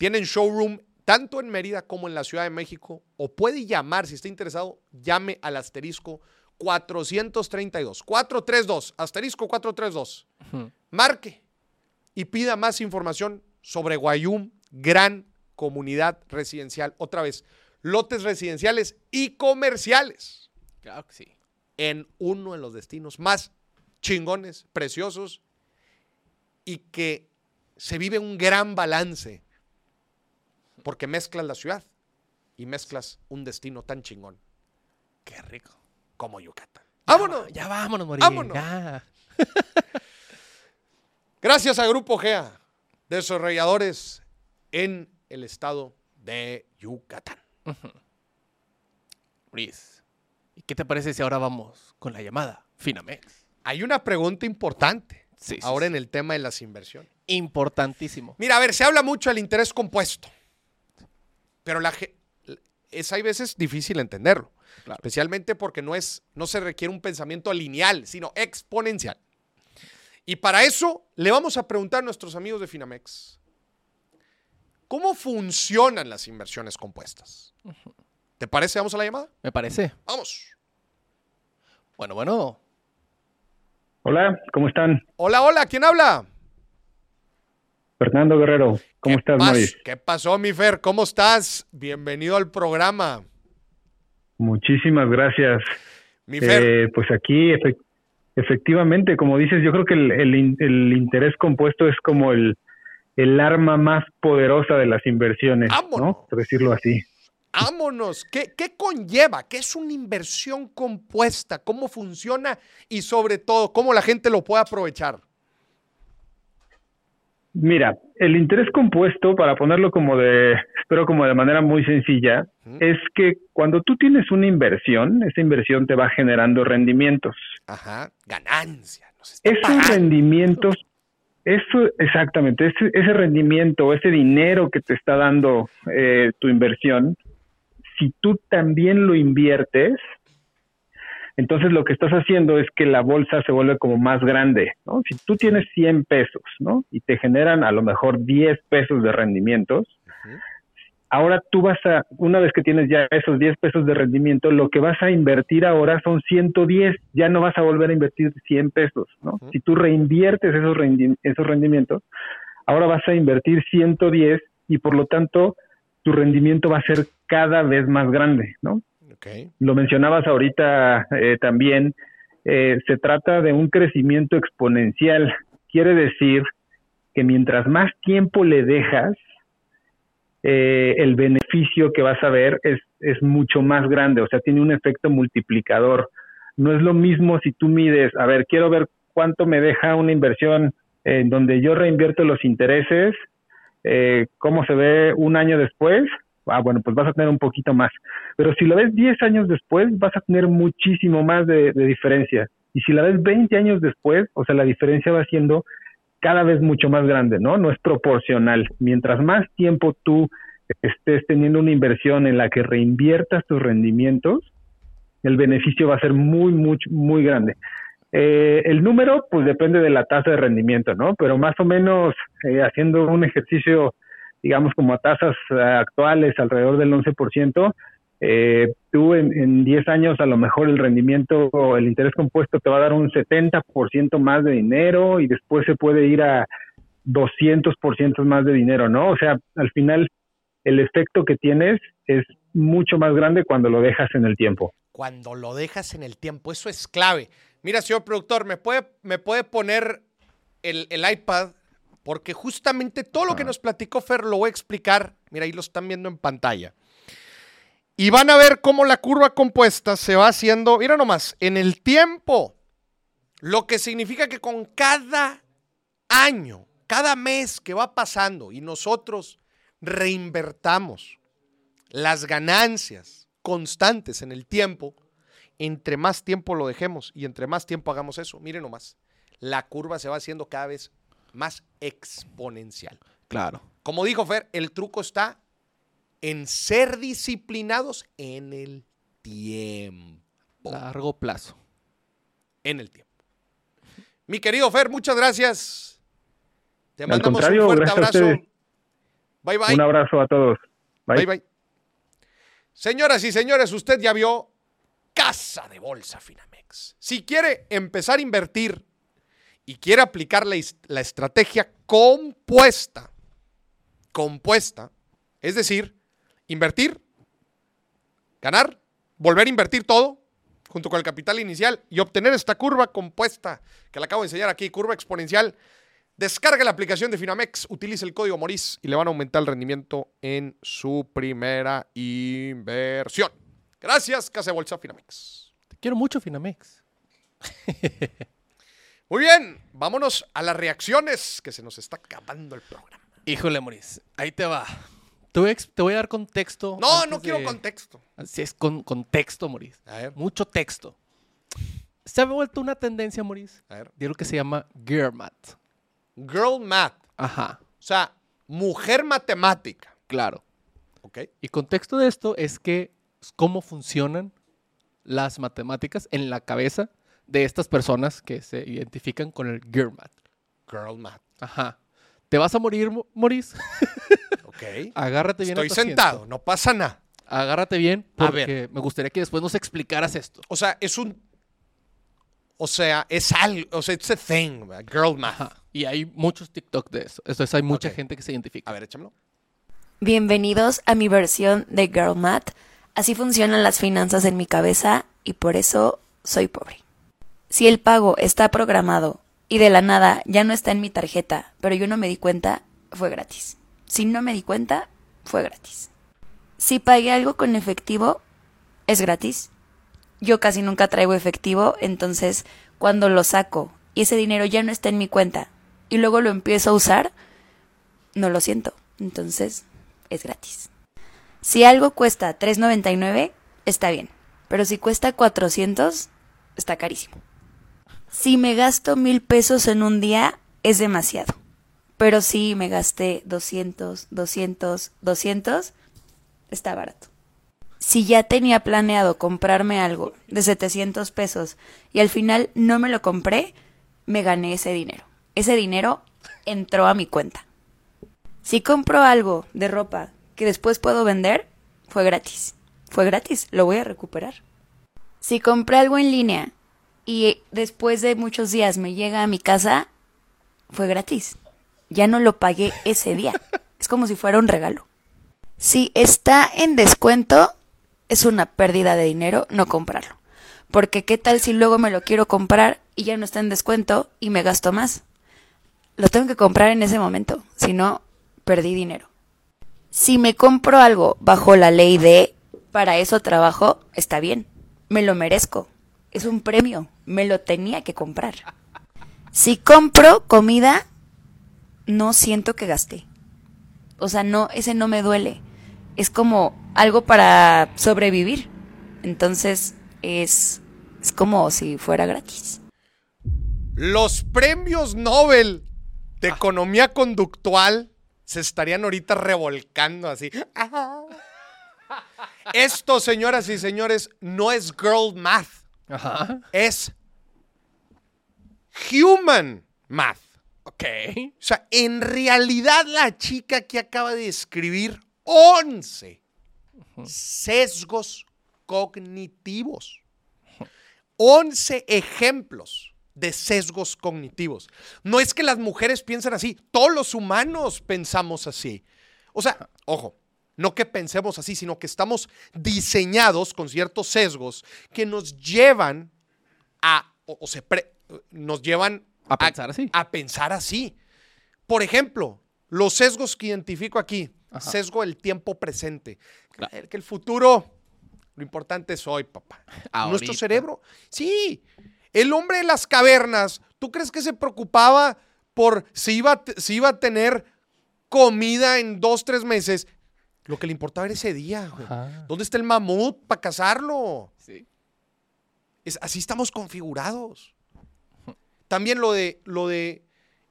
Tienen showroom tanto en Mérida como en la Ciudad de México, o puede llamar, si está interesado, llame al asterisco 432. 432, asterisco 432. Ujú. Marque y pida más información sobre Guayum, gran comunidad residencial. Otra vez, lotes residenciales y comerciales Claro que sí. en uno de los destinos más chingones, preciosos y que se vive un gran balance porque mezclas la ciudad y mezclas un destino tan chingón Qué rico. como Yucatán. Ya ¡Vámonos! va- Ya vámonos, Morín. Vámonos. Ya. <laughs> Gracias a Grupo GEA, desarrolladores en el estado de Yucatán. Luis, ¿y qué te parece si ahora vamos con la llamada Finamex? Hay una pregunta importante Sí, ahora sí. en el tema de las inversiones. Importantísimo. Mira, a ver, se habla mucho del interés compuesto, pero la es hay veces difícil entenderlo, Claro. especialmente porque no es no se requiere un pensamiento lineal, sino exponencial. Y para eso le vamos a preguntar a nuestros amigos de Finamex, ¿cómo funcionan las inversiones compuestas? ¿Te parece? Vamos a la llamada. Me parece. Vamos. Bueno, bueno. Hola, ¿cómo están? Hola, hola, ¿quién habla? Fernando Guerrero, ¿cómo ¿Qué estás, pas-? ¿Qué pasó, mi Fer? ¿Cómo estás? Bienvenido al programa. Muchísimas gracias. Mi Fer, Eh, pues aquí, efe- efectivamente, como dices, yo creo que el, el in- el interés compuesto es como el, el arma más poderosa de las inversiones, ¡Vámonos! ¿no? Por decirlo así. vámonos. ¿Qué, ¿Qué conlleva? ¿Qué es una inversión compuesta? ¿Cómo funciona? Y sobre todo, ¿cómo la gente lo puede aprovechar? Mira, el interés compuesto, para ponerlo como de, espero como de manera muy sencilla, es que cuando tú tienes una inversión, esa inversión te va generando rendimientos. Ajá, ganancia. Nos Esos pagando. rendimientos, eso exactamente, ese, ese rendimiento, ese dinero que te está dando eh, tu inversión, si tú también lo inviertes, entonces lo que estás haciendo es que la bolsa se vuelve como más grande, ¿no? Si tú tienes 100 pesos, ¿no? Y te generan a lo mejor 10 pesos de rendimientos, ahora tú vas a, una vez que tienes ya esos 10 pesos de rendimiento, lo que vas a invertir ahora son 110, ya no vas a volver a invertir 100 pesos, ¿no? Si tú reinviertes esos, rendi- esos rendimientos, ahora vas a invertir 110 y por lo tanto tu rendimiento va a ser cada vez más grande, ¿no? Ok. Lo mencionabas ahorita eh, también, eh, se trata de un crecimiento exponencial. Quiere decir que mientras más tiempo le dejas, eh, el beneficio que vas a ver es, es mucho más grande, o sea, tiene un efecto multiplicador. No es lo mismo si tú mides, a ver, quiero ver cuánto me deja una inversión en donde yo reinvierto los intereses, eh, cómo se ve un año después, ah, bueno, pues vas a tener un poquito más. Pero si la ves 10 años después, vas a tener muchísimo más de, diferencia. Y si la ves 20 años después, o sea, la diferencia va siendo cada vez mucho más grande, ¿no? No es proporcional. Mientras más tiempo tú estés teniendo una inversión en la que reinviertas tus rendimientos, el beneficio va a ser muy, muy, muy grande. Eh, el número, pues depende de la tasa de rendimiento, ¿no? Pero más o menos eh, haciendo un ejercicio, digamos, como a tasas eh, actuales, alrededor del 11%, eh, tú en, en 10 años a lo mejor el rendimiento o el interés compuesto te va a dar un 70% más de dinero y después se puede ir a 200% más de dinero, ¿no? O sea, al final el efecto que tienes es mucho más grande cuando lo dejas en el tiempo. Cuando lo dejas en el tiempo, eso es clave. Mira, señor productor, ¿me puede, me puede poner el, el iPad? Porque justamente todo lo que nos platicó Fer lo voy a explicar. Mira, ahí lo están viendo en pantalla. Y van a ver cómo la curva compuesta se va haciendo, mira nomás, en el tiempo. Lo que significa que con cada año, cada mes que va pasando y nosotros reinvertamos las ganancias constantes en el tiempo, entre más tiempo lo dejemos y entre más tiempo hagamos eso, miren nomás, la curva se va haciendo cada vez más exponencial. Claro. Como dijo Fer, el truco está en ser disciplinados en el tiempo. Largo plazo. En el tiempo. Mi querido Fer, muchas gracias. Te Al mandamos un fuerte abrazo. Bye bye. Un abrazo a todos. Bye. Bye bye. Señoras y señores, usted ya vio Casa de Bolsa Finamex. Si quiere empezar a invertir y quiere aplicar la, la estrategia compuesta, compuesta, es decir, invertir, ganar, volver a invertir todo junto con el capital inicial y obtener esta curva compuesta que le acabo de enseñar aquí, curva exponencial. Descargue la aplicación de Finamex, utilice el código MORIS y le van a aumentar el rendimiento en su primera inversión. Gracias, Casa de Bolsa Finamex. Te quiero mucho, Finamex. <laughs> Muy bien, vámonos a las reacciones que se nos está acabando el programa. Híjole, Moris, ahí te va. Te voy a, te voy a dar contexto. No, no quiero de- contexto. Así es, con contexto, Moris. A ver, Mucho texto. Se ha vuelto una tendencia, Moris, a ver. de lo que se llama Gear Math. Girl math, Ajá, o sea, mujer matemática. claro. ¿Ok? Y contexto de esto es que cómo funcionan las matemáticas en la cabeza de estas personas que se identifican con el Gear Math. Girl math. Ajá. Te vas a morir, Mo- Moris. <laughs> Ok. Agárrate bien. a Estoy asiento. sentado, no pasa nada. Agárrate bien A porque me gustaría que después nos explicaras esto. O sea, es un. O sea, es algo. O sea, it's a thing, ¿verdad? girl math. Ajá. Y hay muchos TikTok de eso. Entonces hay mucha gente que se identifica. A ver, échamelo. Bienvenidos a mi versión de Girl Math. Así funcionan las finanzas en mi cabeza y por eso soy pobre. Si el pago está programado y de la nada ya no está en mi tarjeta, pero yo no me di cuenta, fue gratis. Si no me di cuenta, fue gratis. Si pagué algo con efectivo, es gratis. Yo casi nunca traigo efectivo, entonces cuando lo saco y ese dinero ya no está en mi cuenta y luego lo empiezo a usar, no lo siento. Entonces, es gratis. Si algo cuesta 3.99, está bien. Pero si cuesta 400, está carísimo. Si me gasto mil pesos en un día, es demasiado. Pero si me gasté 200, 200, 200, está barato. Si ya tenía planeado comprarme algo de 700 pesos y al final no me lo compré, me gané ese dinero. Ese dinero entró a mi cuenta. Si compro algo de ropa que después puedo vender, fue gratis. Fue gratis, lo voy a recuperar. Si compré algo en línea y después de muchos días me llega a mi casa, fue gratis. Ya no lo pagué ese día. Es como si fuera un regalo. Si está en descuento, es una pérdida de dinero no comprarlo. Porque qué tal si luego me lo quiero comprar y ya no está en descuento y me gasto más. Lo tengo que comprar en ese momento, si no, perdí dinero. Si me compro algo bajo la ley de para eso trabajo, está bien, me lo merezco, es un premio, me lo tenía que comprar. Si compro comida, no siento que gasté. O sea, no, ese no me duele. Es como algo para sobrevivir. Entonces, es, es como si fuera gratis. Los premios Nobel de economía conductual se estarían ahorita revolcando así. <laughs> Esto, señoras y señores, no es girl math, Ajá. es human math. Ok. O sea, en realidad la chica que acaba de escribir 11 sesgos cognitivos. 11 ejemplos de sesgos cognitivos. No es que las mujeres piensen así, todos los humanos pensamos así. O sea, ojo, no que pensemos así, sino que estamos diseñados con ciertos sesgos que nos llevan a, o, o se pre- nos llevan A pensar así. a pensar así. Por ejemplo, los sesgos que identifico aquí. Ajá. Sesgo del tiempo presente. Claro. Que el futuro, lo importante es hoy, papá. <laughs> Nuestro cerebro. Sí. El hombre de las cavernas, ¿tú crees que se preocupaba por si iba, si iba a tener comida en dos, tres meses? Lo que le importaba era ese día, güey. ¿Dónde está el mamut para cazarlo? Sí. Es, así estamos configurados. También lo de, lo de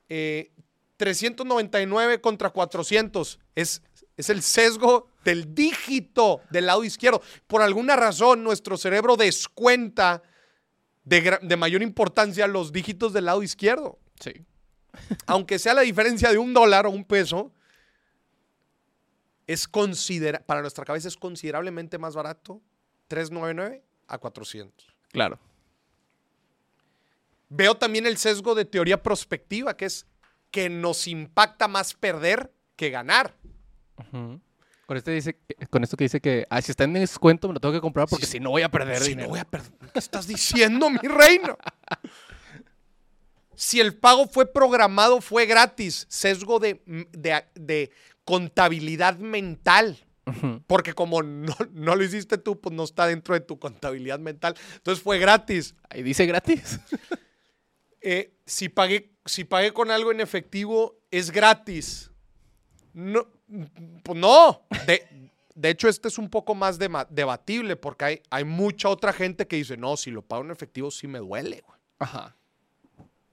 eh, 399 contra 400 es, es el sesgo del dígito del lado izquierdo. Por alguna razón, nuestro cerebro descuenta de, de mayor importancia los dígitos del lado izquierdo. Sí. Aunque sea la diferencia de un dólar o un peso, es considera para nuestra cabeza es considerablemente más barato 399 a 400. Claro. Veo también el sesgo de teoría prospectiva, que es que nos impacta más perder que ganar. Con, este dice, con esto que dice que ah, si está en descuento me lo tengo que comprar porque si no voy a perder Si dinero. no voy a perder. ¿Qué estás diciendo, mi reino? Si el pago fue programado, fue gratis. Sesgo de, de- de contabilidad mental. Porque como no, no lo hiciste tú, pues no está dentro de tu contabilidad mental. Entonces fue gratis. Ahí dice gratis. <laughs> Eh, si, pagué, si pagué con algo en efectivo, es gratis. No, pues no. De, de hecho, este es un poco más debatible porque hay, hay mucha otra gente que dice, no, si lo pago en efectivo sí me duele. güey". Ajá.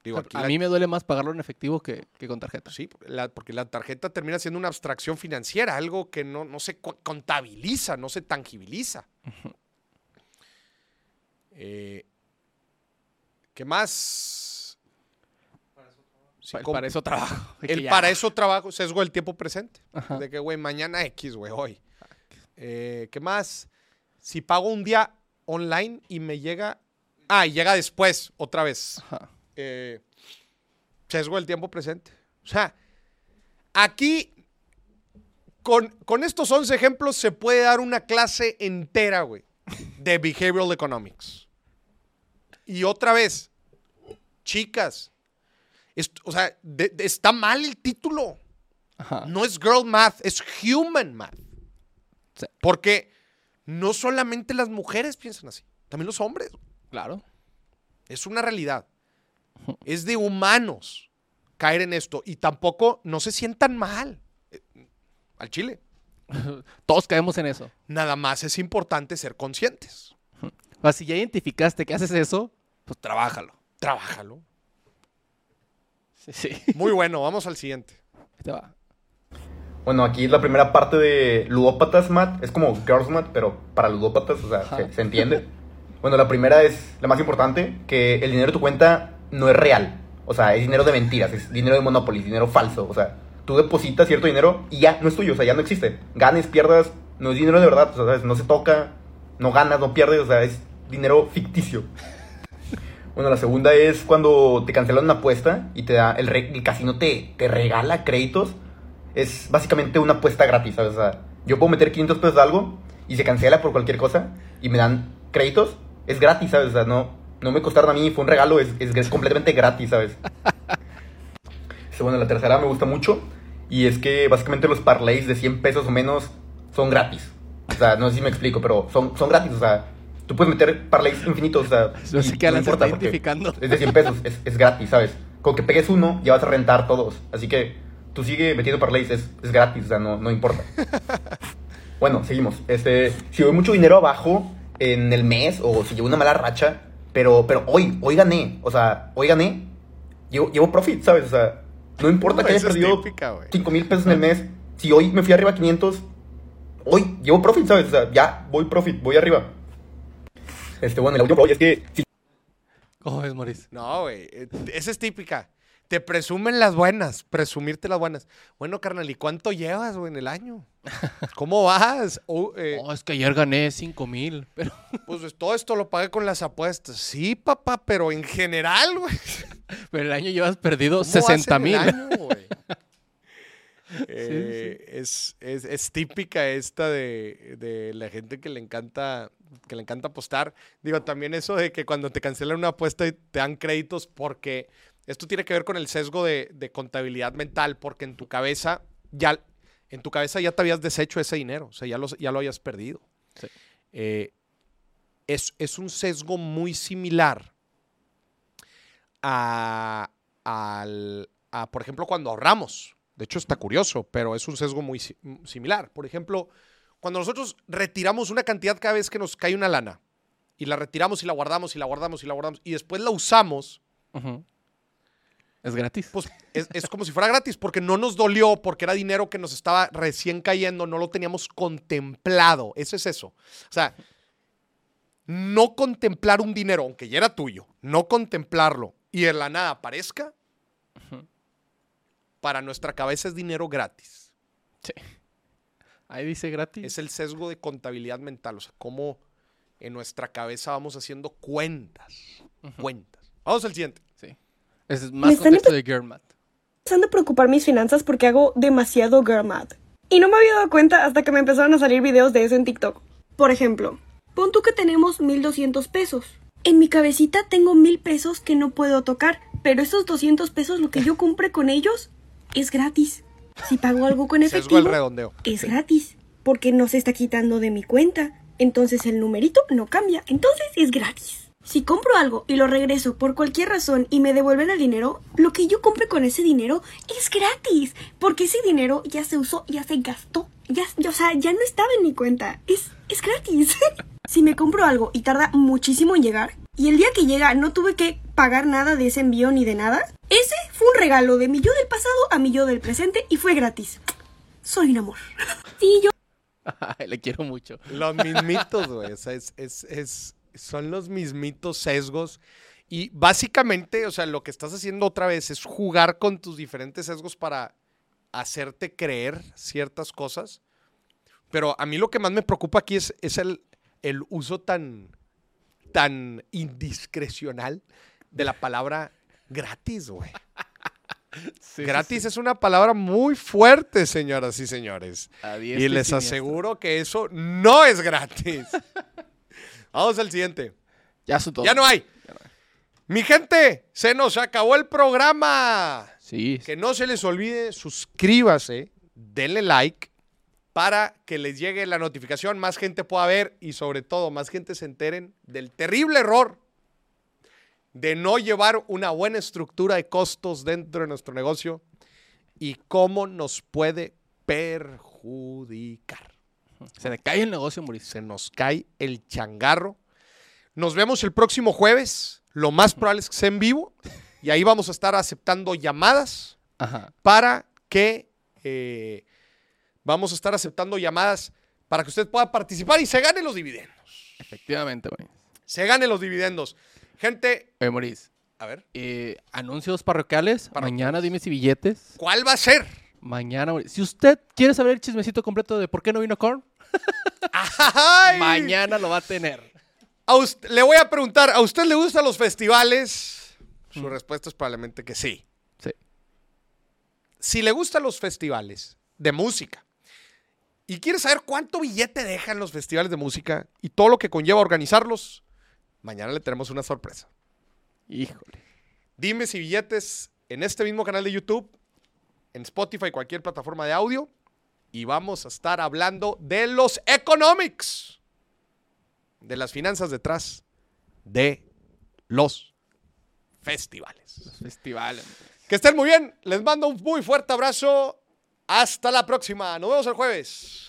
Digo, a la- mí me duele más pagarlo en efectivo que, que con tarjeta. Sí, porque la, porque la tarjeta termina siendo una abstracción financiera, algo que no, no se co- contabiliza, no se tangibiliza. Eh, ¿Qué más? Sí, Pa- com- para eso trabajo. El ya- para eso trabajo, sesgo del tiempo presente. Ajá. De que, güey, mañana X, güey, hoy. Eh, ¿Qué más? Si pago un día online y me llega... Ah, y llega después, otra vez Ajá. Eh, sesgo del tiempo presente. O sea, aquí, con, con estos 11 ejemplos, se puede dar una clase entera, güey, de behavioral economics. Y otra vez, chicas, o sea, de- de- está mal el título. Ajá. No es girl math, es human math. Sí. Porque no solamente las mujeres piensan así, también los hombres. Claro. Es una realidad. Es de humanos caer en esto. Y tampoco no se sientan mal. eh, Al chile. <laughs> Todos caemos en eso. Nada más es importante ser conscientes. <laughs> O sea, si ya identificaste que haces eso, pues trabájalo. Trabájalo. Sí, sí. Muy bueno, vamos al siguiente. Ahí te va. Bueno, aquí la primera parte de ludópatas, Matt, es como girls, Matt, pero para ludópatas, o sea, se, se entiende. Bueno, la primera es la más importante, que el dinero de tu cuenta no es real. O sea, es dinero de mentiras, es dinero de Monopoly, dinero falso. O sea, tú depositas cierto dinero y ya no es tuyo, o sea, ya no existe. Ganes, pierdas, no es dinero de verdad, o sea, ¿sabes? no se toca, no ganas, no pierdes, o sea, es dinero ficticio. <laughs> Bueno, la segunda es cuando te cancelan una apuesta y te da el, re- el casino te, te regala créditos. Es básicamente una apuesta gratis, ¿sabes? O sea, yo puedo meter 500 pesos de algo y se cancela por cualquier cosa y me dan créditos. Es gratis, ¿sabes? O sea, no, no me costaron a mí, fue un regalo, es, es, es completamente gratis, ¿sabes? Sí, <laughs> Bueno, la tercera me gusta mucho y es que básicamente los parlays de 100 pesos o menos son gratis. O sea, no sé si me explico, pero son, son gratis, o sea, tú puedes meter parlays infinitos, o sea, <laughs> No sé qué está porque identificando. Es de 100 pesos, es, es gratis, ¿sabes? Con que pegues uno, ya vas a rentar todos. Así que tú sigue metiendo parlays, es, es gratis, o sea, no, no importa. <laughs> Bueno, seguimos. Este, si voy mucho dinero abajo en el mes o si llevo una mala racha, pero, pero hoy, hoy gané, o sea, hoy gané, llevo, llevo profit, ¿sabes? O sea, no importa que haya Esa es perdido típica, güey. 5 mil pesos en el mes, si hoy me fui arriba a 500, hoy llevo profit, ¿sabes? O sea, ya voy profit, voy arriba. Este, bueno, el hoy es que si ¿Cómo ves, Maurice? No, güey. eh, Esa es típica. Te presumen las buenas, presumirte las buenas. Bueno, carnal, ¿y cuánto llevas, güey, en el año? <laughs> ¿Cómo vas? Eh, Oh, es que ayer gané 5 mil. <laughs> Pero Pues todo esto lo pagué con las apuestas. Sí, papá, pero en general, güey. <laughs> pero el año llevas perdido ¿cómo vas 60 en el mil. Eh, Es, es- es típica esta de, de la gente que le encanta que le encanta apostar. Digo, también eso de que cuando te cancelan una apuesta y te dan créditos porque esto tiene que ver con el sesgo de, de contabilidad mental porque en tu cabeza ya en tu cabeza ya te habías deshecho ese dinero, o sea, ya, los- ya lo hayas perdido. Sí. Eh, es, es un sesgo muy similar a, al- a, por ejemplo, cuando ahorramos. De hecho, está curioso, pero es un sesgo muy si- similar. Por ejemplo, cuando nosotros retiramos una cantidad cada vez que nos cae una lana, y la retiramos y la guardamos y la guardamos y la guardamos, y después la usamos. Es gratis. pues es, es como si fuera gratis, porque no nos dolió, porque era dinero que nos estaba recién cayendo, no lo teníamos contemplado. Eso es eso. O sea, no contemplar un dinero, aunque ya era tuyo, no contemplarlo y de la nada aparezca, para nuestra cabeza es dinero gratis. Sí. Ahí dice gratis. Es el sesgo de contabilidad mental, o sea, cómo en nuestra cabeza vamos haciendo cuentas. Cuentas. Vamos al siguiente. Es más están contexto de Girl Math. empezando a preocupar mis finanzas porque hago demasiado girl math. Y no me había dado cuenta hasta que me empezaron a salir videos de eso en TikTok. Por ejemplo, pon tú que tenemos 1200 pesos. En mi cabecita tengo 1000 pesos que no puedo tocar, pero esos 200 pesos lo que yo compre con ellos es gratis. Si pago algo con <laughs> el efectivo, redondeo. es gratis, porque no se está quitando de mi cuenta. Entonces el numerito no cambia, entonces es gratis. Si compro algo y lo regreso por cualquier razón y me devuelven el dinero, lo que yo compre con ese dinero es gratis, porque ese dinero ya se usó, ya se gastó, ya, ya- o sea, ya no estaba en mi cuenta, es, es gratis. <laughs> si me compro algo y tarda muchísimo en llegar, y el día que llega no tuve que pagar nada de ese envío ni de nada, ese fue un regalo de mi yo del pasado a mi yo del presente y fue gratis. Soy un amor. <laughs> Sí, yo <laughs> Le quiero mucho. Los mismitos, güey. O sea, es, es- es- son los mismitos sesgos. Y básicamente, o sea, lo que estás haciendo otra vez es jugar con tus diferentes sesgos para hacerte creer ciertas cosas. Pero a mí lo que más me preocupa aquí es, es el, el uso tan, tan indiscrecional de la palabra gratis, güey. <laughs> gratis es una palabra muy fuerte, señoras y señores. Y les siniestra. aseguro que eso no es gratis. <laughs> Vamos al siguiente. Ya su todo. Ya no hay. Mi gente, se nos acabó el programa. Sí. Que no se les olvide, suscríbase, denle like para que les llegue la notificación, más gente pueda ver y sobre todo más gente se enteren del terrible error de no llevar una buena estructura de costos dentro de nuestro negocio y cómo nos puede perjudicar. Se le cae el negocio, Mauricio. Se nos cae el changarro. Nos vemos el próximo jueves. Lo más probable es que sea en vivo. Y ahí vamos a estar aceptando llamadas Ajá. para que eh, vamos a estar aceptando llamadas para que usted pueda participar y se gane los dividendos. Efectivamente. Se gane los dividendos. Gente, Oye, Maurice, a ver, eh, anuncios parroquiales. Parroquiales. Mañana dime si billetes. ¿cuál va a ser? Mañana. Si usted quiere saber el chismecito completo de por qué no vino Korn, <laughs> mañana lo va a tener. A usted- le voy a preguntar, ¿a usted le gustan los festivales? Su respuesta es probablemente que sí. Sí. Si le gustan los festivales de música y quiere saber cuánto billete dejan los festivales de música y todo lo que conlleva organizarlos, mañana le tenemos una sorpresa. Híjole. Dime si billetes en este mismo canal de YouTube, en Spotify, cualquier plataforma de audio, y vamos a estar hablando de los economics, de las finanzas detrás de los festivales. Los festivales. Que estén muy bien, les mando un muy fuerte abrazo. Hasta la próxima, nos vemos el jueves.